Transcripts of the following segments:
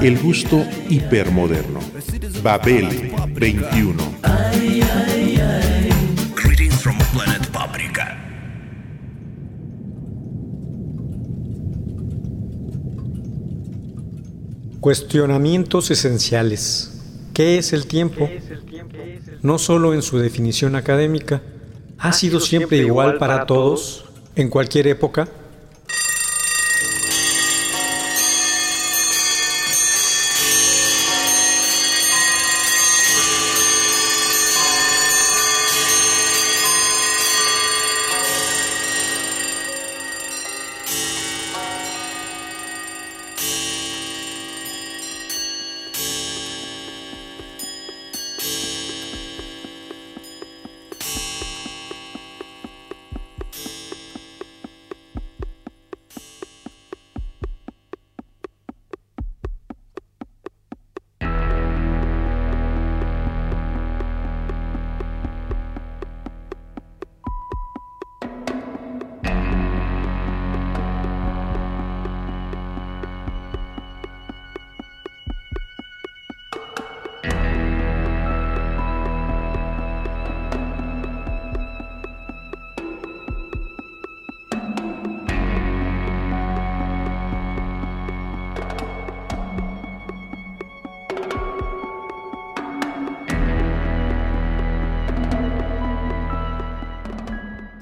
El gusto hipermoderno. Babel 21. Greetings from planet Paprika. Cuestionamientos esenciales. ¿Qué es el tiempo? No solo en su definición académica, ¿ha sido siempre igual para todos, en cualquier época?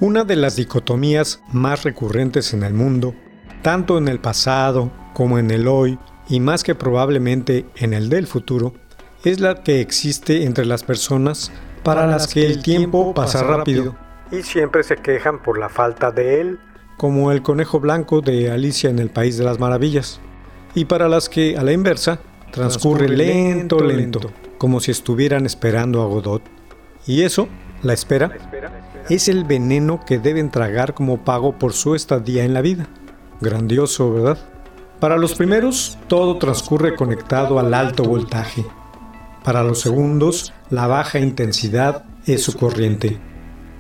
Una de las dicotomías más recurrentes en el mundo, tanto en el pasado como en el hoy y más que probablemente en el del futuro, es la que existe entre las personas para las que el tiempo pasa rápido y siempre se quejan por la falta de él, como el conejo blanco de Alicia en el País de las Maravillas, y para las que, a la inversa, transcurre lento, lento, como si estuvieran esperando a Godot. Y eso, la espera, es el veneno que deben tragar como pago por su estadía en la vida. Grandioso, ¿verdad? Para los primeros, todo transcurre conectado al alto voltaje. Para los segundos, la baja intensidad es su corriente.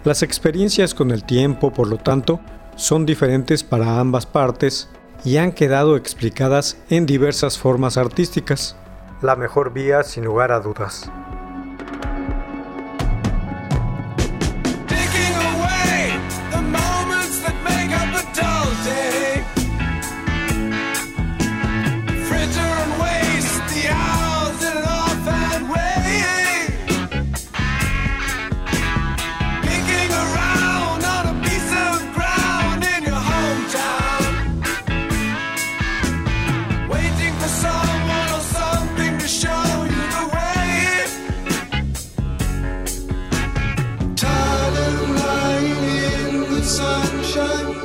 Las experiencias con el tiempo, por lo tanto, son diferentes para ambas partes y han quedado explicadas en diversas formas artísticas. La mejor vía, sin lugar a dudas.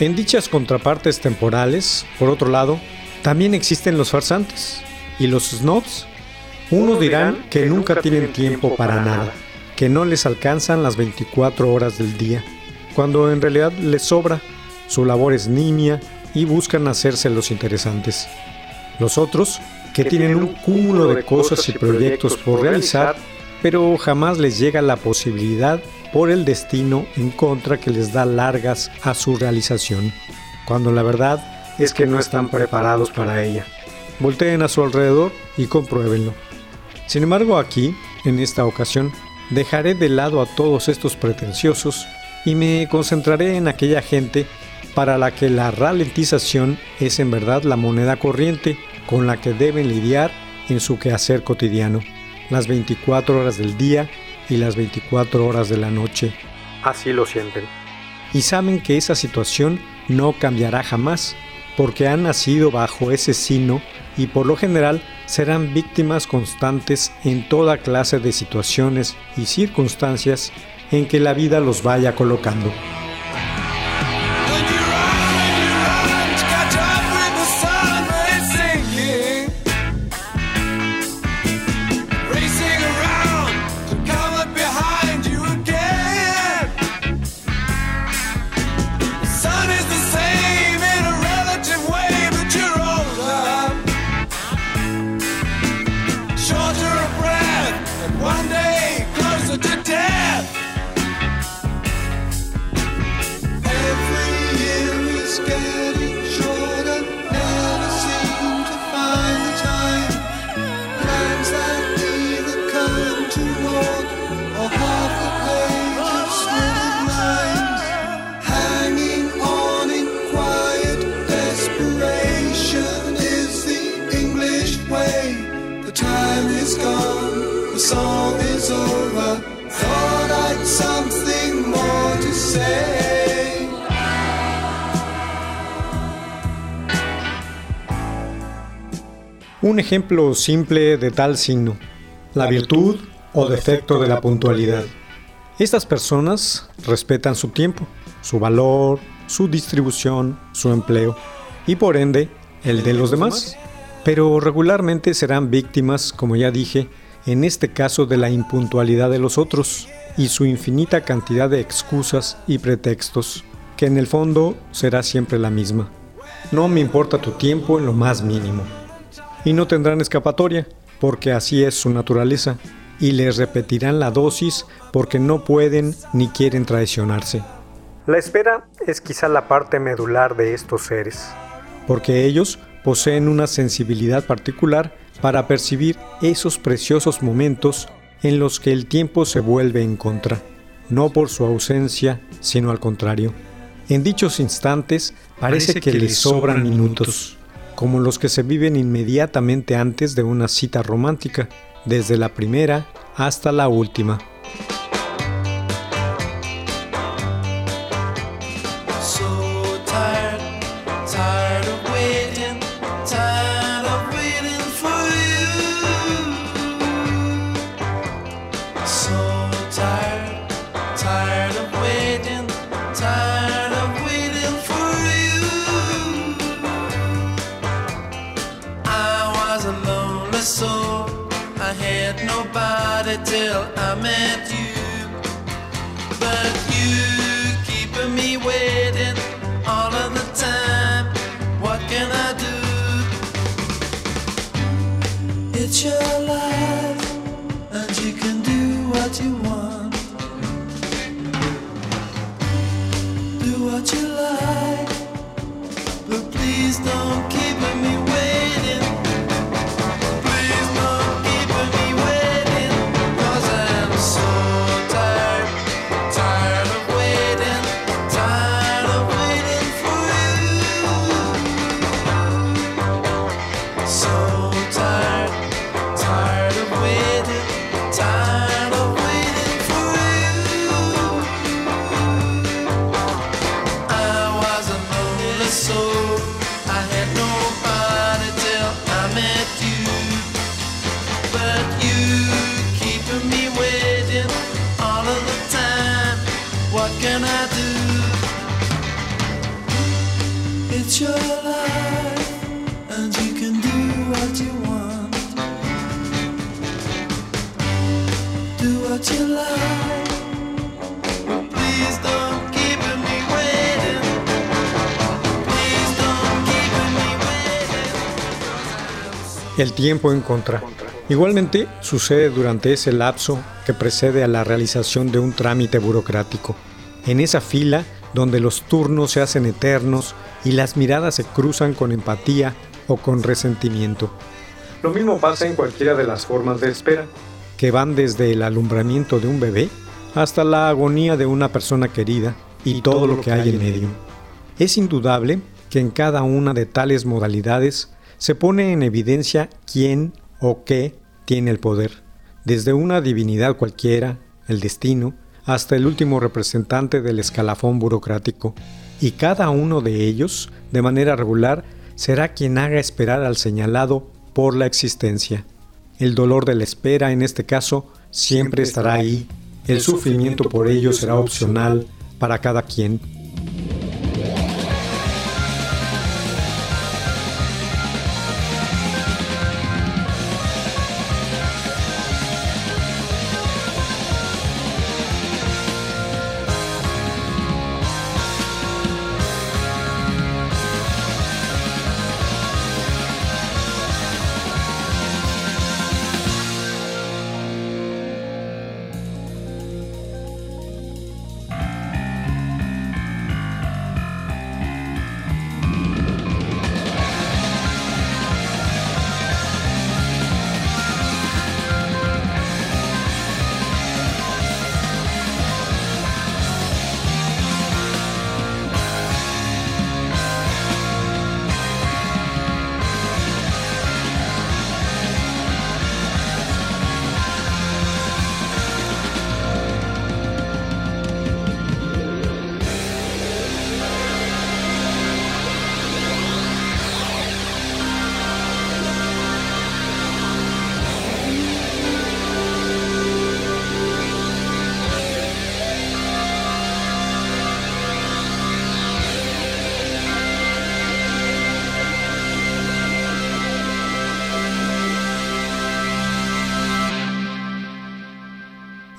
En dichas contrapartes temporales, por otro lado, también existen los farsantes y los snobs. Unos dirán que nunca tienen tiempo para nada, que no les alcanzan las 24 horas del día, cuando en realidad les sobra, su labor es nimia y buscan hacerse los interesantes. Los otros, que tienen un cúmulo de cosas y proyectos por realizar, pero jamás les llega la posibilidad por el destino en contra que les da largas a su realización, cuando la verdad es que no están preparados para ella. Volteen a su alrededor y compruébenlo. Sin embargo, aquí, en esta ocasión, dejaré de lado a todos estos pretenciosos y me concentraré en aquella gente para la que la ralentización es en verdad la moneda corriente con la que deben lidiar en su quehacer cotidiano, las 24 horas del día y las 24 horas de la noche. Así lo sienten. Y saben que esa situación no cambiará jamás, porque han nacido bajo ese sino y por lo general serán víctimas constantes en toda clase de situaciones y circunstancias en que la vida los vaya colocando. Un ejemplo simple de tal signo, la virtud o defecto de la puntualidad. Estas personas respetan su tiempo, su valor, su distribución, su empleo y por ende el de los demás. Pero regularmente serán víctimas, como ya dije, en este caso de la impuntualidad de los otros y su infinita cantidad de excusas y pretextos, que en el fondo será siempre la misma. No me importa tu tiempo en lo más mínimo y no tendrán escapatoria, porque así es su naturaleza, y les repetirán la dosis porque no pueden ni quieren traicionarse. La espera es quizá la parte medular de estos seres, porque ellos poseen una sensibilidad particular para percibir esos preciosos momentos en los que el tiempo se vuelve en contra, no por su ausencia, sino al contrario. En dichos instantes parece, que, les sobran minutos como los que se viven inmediatamente antes de una cita romántica, desde la primera hasta la última. It's your life, El tiempo en contra. Igualmente sucede durante ese lapso que precede a la realización de un trámite burocrático. En esa fila donde los turnos se hacen eternos y las miradas se cruzan con empatía o con resentimiento. Lo mismo pasa en cualquiera de las formas de espera, que van desde el alumbramiento de un bebé hasta la agonía de una persona querida y todo lo que hay en medio. Es indudable que en cada una de tales modalidades se pone en evidencia quién o qué tiene el poder, desde una divinidad cualquiera, el destino, hasta el último representante del escalafón burocrático, y cada uno de ellos, de manera regular, será quien haga esperar al señalado por la existencia. El dolor de la espera, en este caso, siempre estará ahí. El sufrimiento por ello será opcional para cada quien.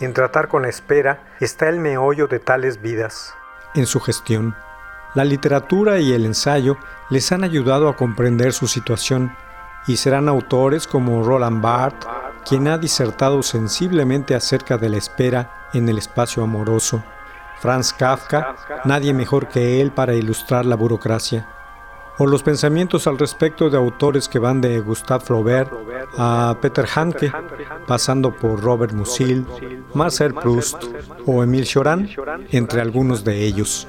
En tratar con espera está el meollo de tales vidas. En su gestión, la literatura y el ensayo les han ayudado a comprender su situación y serán autores como Roland Barthes, quien ha disertado sensiblemente acerca de la espera en el espacio amoroso. Franz Kafka, nadie mejor que él para ilustrar la burocracia o los pensamientos al respecto de autores que van de Gustave Flaubert a Peter Handke, pasando por Robert Musil, Marcel Proust o Emile Choran, entre algunos de ellos.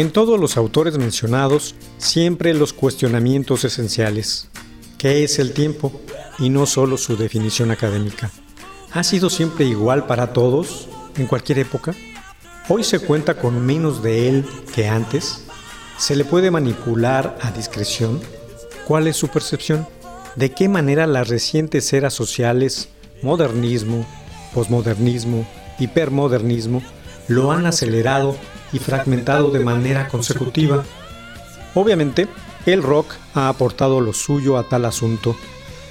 En todos los autores mencionados, siempre los cuestionamientos esenciales. ¿Qué es el tiempo? Y no solo su definición académica. ¿Ha sido siempre igual para todos, en cualquier época? ¿Hoy se cuenta con menos de él que antes? ¿Se le puede manipular a discreción? ¿Cuál es su percepción? ¿De qué manera las recientes eras sociales, modernismo, posmodernismo, hipermodernismo, lo han acelerado y fragmentado de manera consecutiva? Obviamente, el rock ha aportado lo suyo a tal asunto,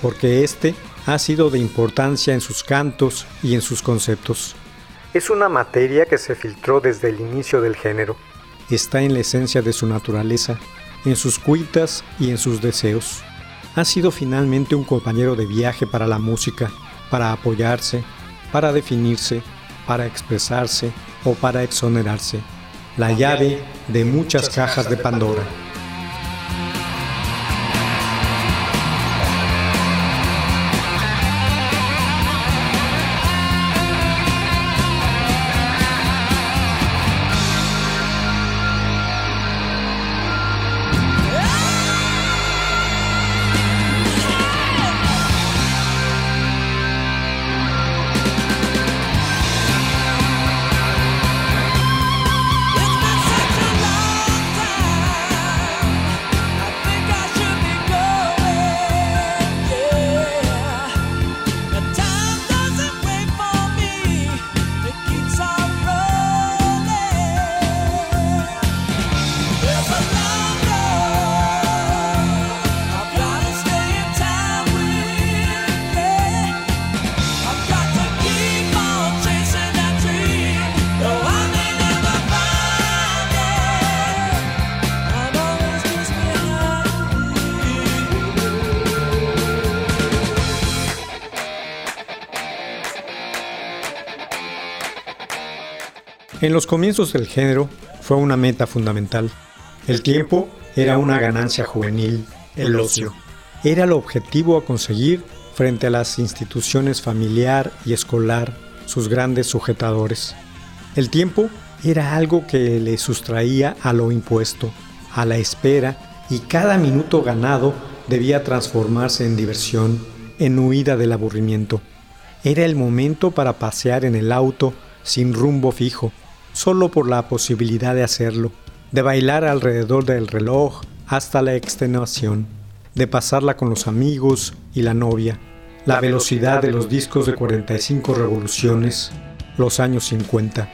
porque este ha sido de importancia en sus cantos y en sus conceptos. Es una materia que se filtró desde el inicio del género. Está en la esencia de su naturaleza, en sus cuitas y en sus deseos. Ha sido finalmente un compañero de viaje para la música, para apoyarse, para definirse, para expresarse o para exonerarse. La llave de muchas cajas de Pandora. En los comienzos del género fue una meta fundamental. El tiempo era una ganancia juvenil, el ocio. Era el objetivo a conseguir frente a las instituciones familiar y escolar, sus grandes sujetadores. El tiempo era algo que le sustraía a lo impuesto, a la espera, y cada minuto ganado debía transformarse en diversión, en huida del aburrimiento. Era el momento para pasear en el auto sin rumbo fijo, solo por la posibilidad de hacerlo, de bailar alrededor del reloj hasta la extenuación, de pasarla con los amigos y la novia, la velocidad de los discos de 45 revoluciones, los años 50.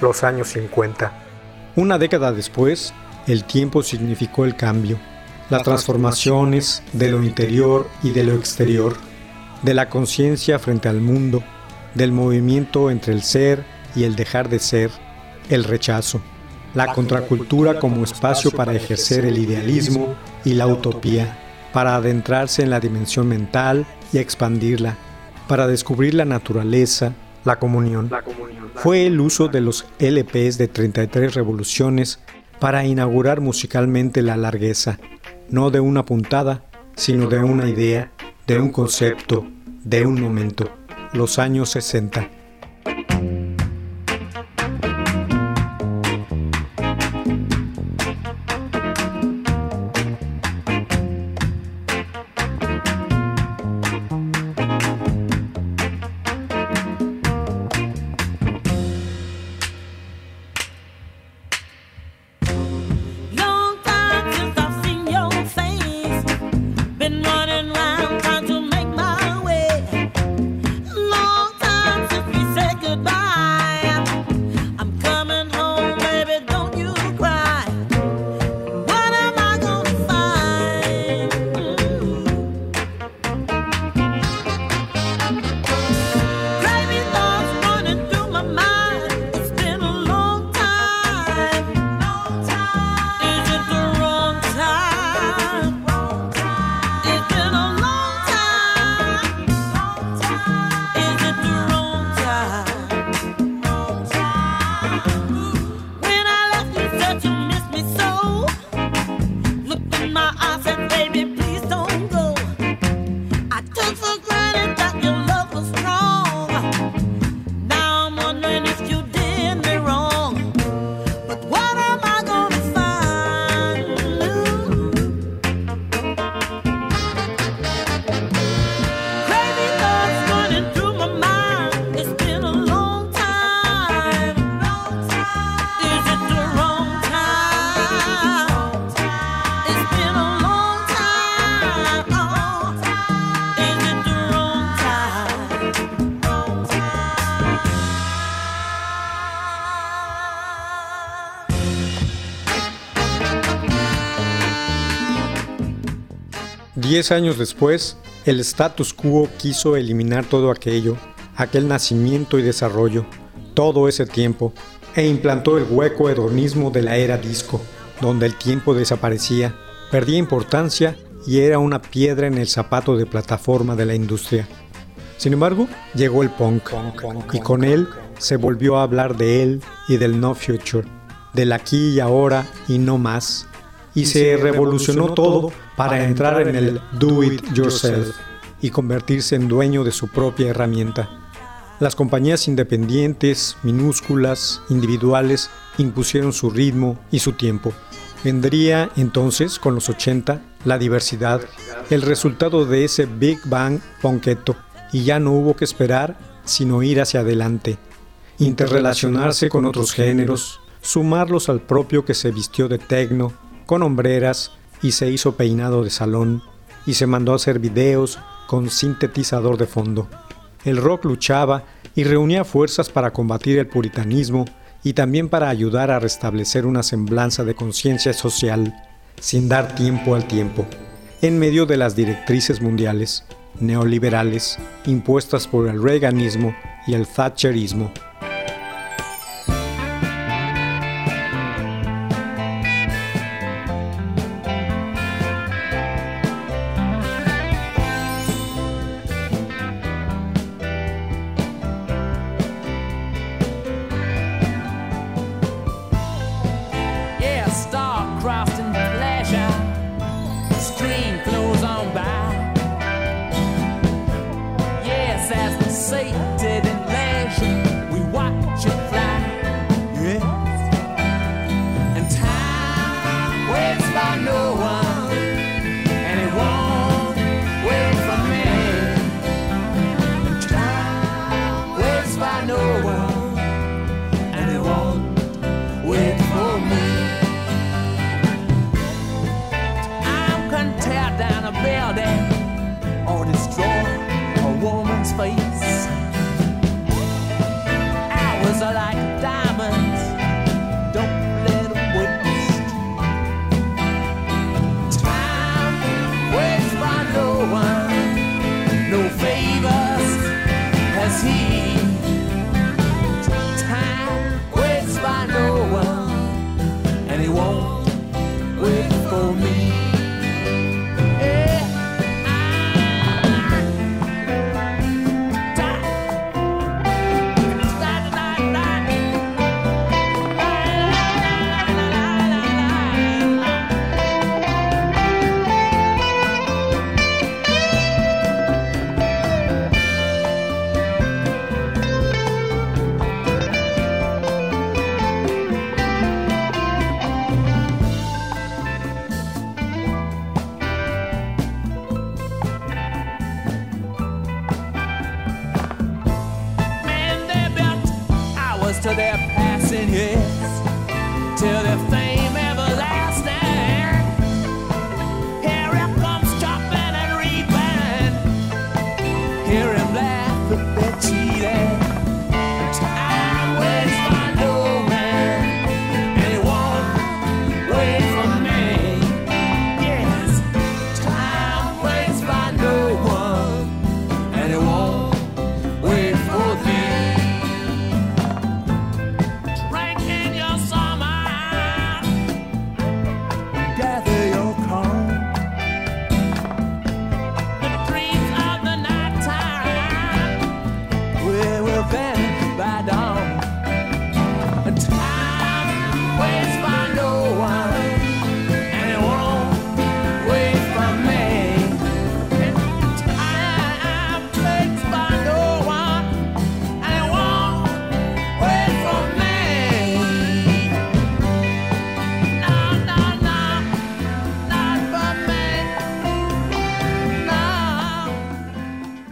Los años 50. Una década después, el tiempo significó el cambio, las transformaciones de lo interior y de lo exterior, de la conciencia frente al mundo, del movimiento entre el ser y el dejar de ser, el rechazo. la contracultura como espacio para ejercer el idealismo y la utopía, para adentrarse en la dimensión mental y expandirla, para descubrir la naturaleza, la comunión. Fue el uso de los LPs de 33 revoluciones para inaugurar musicalmente la largueza, no de una puntada, sino de una idea, de un concepto, de un momento, los años 60. Diez años después, el status quo quiso eliminar todo aquello, aquel nacimiento y desarrollo, todo ese tiempo, e implantó el hueco hedonismo de la era disco, donde el tiempo desaparecía, perdía importancia y era una piedra en el zapato de plataforma de la industria. Sin embargo, llegó el punk, y con él se volvió a hablar de él y del no future, del aquí y ahora y no más, y se revolucionó todo para entrar en el do it yourself y convertirse en dueño de su propia herramienta. Las compañías independientes, minúsculas, individuales, impusieron su ritmo y su tiempo. Vendría entonces, con los 80, la diversidad, el resultado de ese Big Bang ponqueto, y ya no hubo que esperar, sino ir hacia adelante, interrelacionarse con otros géneros, sumarlos al propio que se vistió de tecno, con hombreras y se hizo peinado de salón y se mandó a hacer videos con sintetizador de fondo. El rock luchaba y reunía fuerzas para combatir el puritanismo y también para ayudar a restablecer una semblanza de conciencia social, sin dar tiempo al tiempo, en medio de las directrices mundiales, neoliberales, impuestas por el reaganismo y el thatcherismo.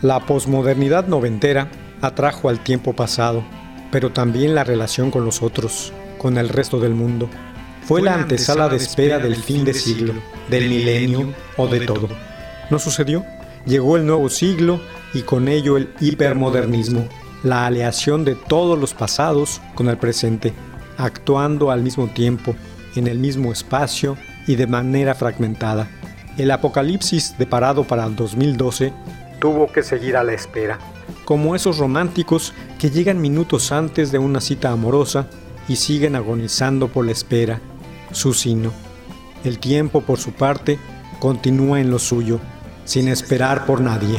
La posmodernidad noventera atrajo al tiempo pasado, pero también la relación con los otros, con el resto del mundo. Fue la antesala de espera del fin de siglo, del milenio o de todo. ¿No sucedió? Llegó el nuevo siglo y con ello el hipermodernismo, la aleación de todos los pasados con el presente, actuando al mismo tiempo, en el mismo espacio y de manera fragmentada. El apocalipsis deparado para el 2012 tuvo que seguir a la espera, como esos románticos que llegan minutos antes de una cita amorosa y siguen agonizando por la espera, su sino. El tiempo, por su parte, continúa en lo suyo, sin esperar por nadie.